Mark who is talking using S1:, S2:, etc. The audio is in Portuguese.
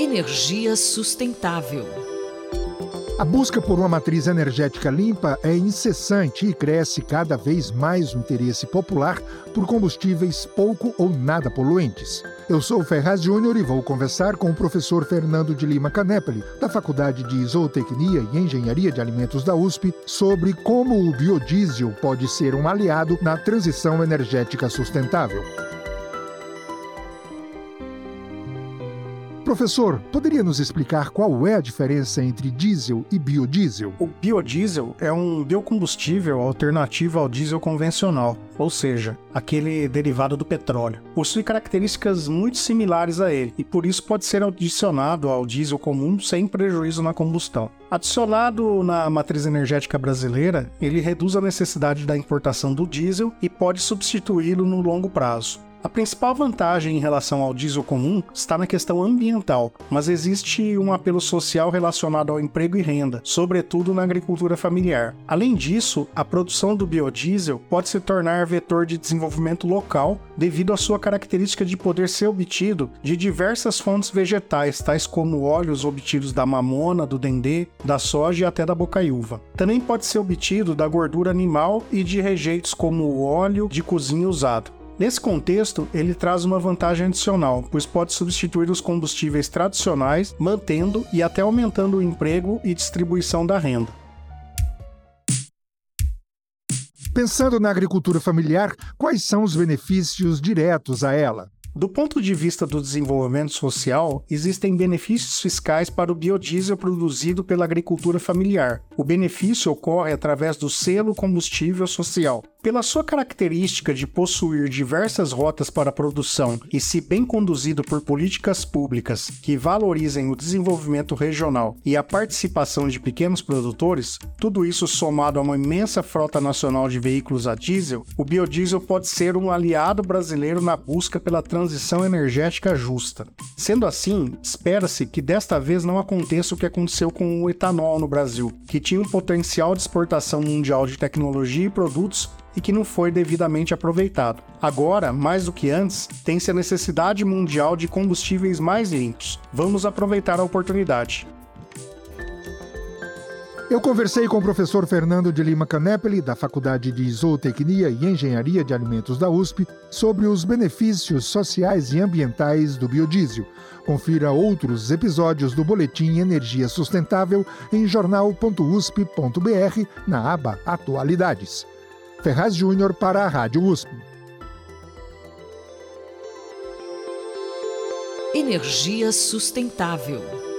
S1: Energia sustentável.
S2: A busca por uma matriz energética limpa é incessante e cresce cada vez mais o interesse popular por combustíveis pouco ou nada poluentes. Eu sou Ferraz Júnior e vou conversar com o professor Fernando de Lima Canepeli, da Faculdade de Zootecnia e Engenharia de Alimentos da USP, sobre como o biodiesel pode ser um aliado na transição energética sustentável. Professor, poderia nos explicar qual é a diferença entre diesel e biodiesel?
S3: O biodiesel é um biocombustível alternativo ao diesel convencional, ou seja, aquele derivado do petróleo. Possui características muito similares a ele e por isso pode ser adicionado ao diesel comum sem prejuízo na combustão. Adicionado na matriz energética brasileira, ele reduz a necessidade da importação do diesel e pode substituí-lo no longo prazo. A principal vantagem em relação ao diesel comum está na questão ambiental, mas existe um apelo social relacionado ao emprego e renda, sobretudo na agricultura familiar. Além disso, a produção do biodiesel pode se tornar vetor de desenvolvimento local devido à sua característica de poder ser obtido de diversas fontes vegetais, tais como óleos obtidos da mamona, do dendê, da soja e até da bocaiúva. Também pode ser obtido da gordura animal e de rejeitos como o óleo de cozinha usado. Nesse contexto, ele traz uma vantagem adicional, pois pode substituir os combustíveis tradicionais, mantendo e até aumentando o emprego e distribuição da renda.
S2: Pensando na agricultura familiar, quais são os benefícios diretos a ela?
S3: Do ponto de vista do desenvolvimento social, existem benefícios fiscais para o biodiesel produzido pela agricultura familiar. O benefício ocorre através do selo combustível social. Pela sua característica de possuir diversas rotas para a produção e se bem conduzido por políticas públicas que valorizem o desenvolvimento regional e a participação de pequenos produtores, tudo isso somado a uma imensa frota nacional de veículos a diesel, o biodiesel pode ser um aliado brasileiro na busca pela transição energética justa. Sendo assim, espera-se que desta vez não aconteça o que aconteceu com o etanol no Brasil, que tinha um potencial de exportação mundial de tecnologia e produtos e que não foi devidamente aproveitado. Agora, mais do que antes, tem-se a necessidade mundial de combustíveis mais limpos. Vamos aproveitar a oportunidade.
S2: Eu conversei com o professor Fernando de Lima Canepeli, da Faculdade de Zootecnia e Engenharia de Alimentos da USP, sobre os benefícios sociais e ambientais do biodiesel. Confira outros episódios do Boletim Energia Sustentável em jornal.usp.br na aba Atualidades. Ferraz Júnior para a Rádio USP.
S1: Energia sustentável.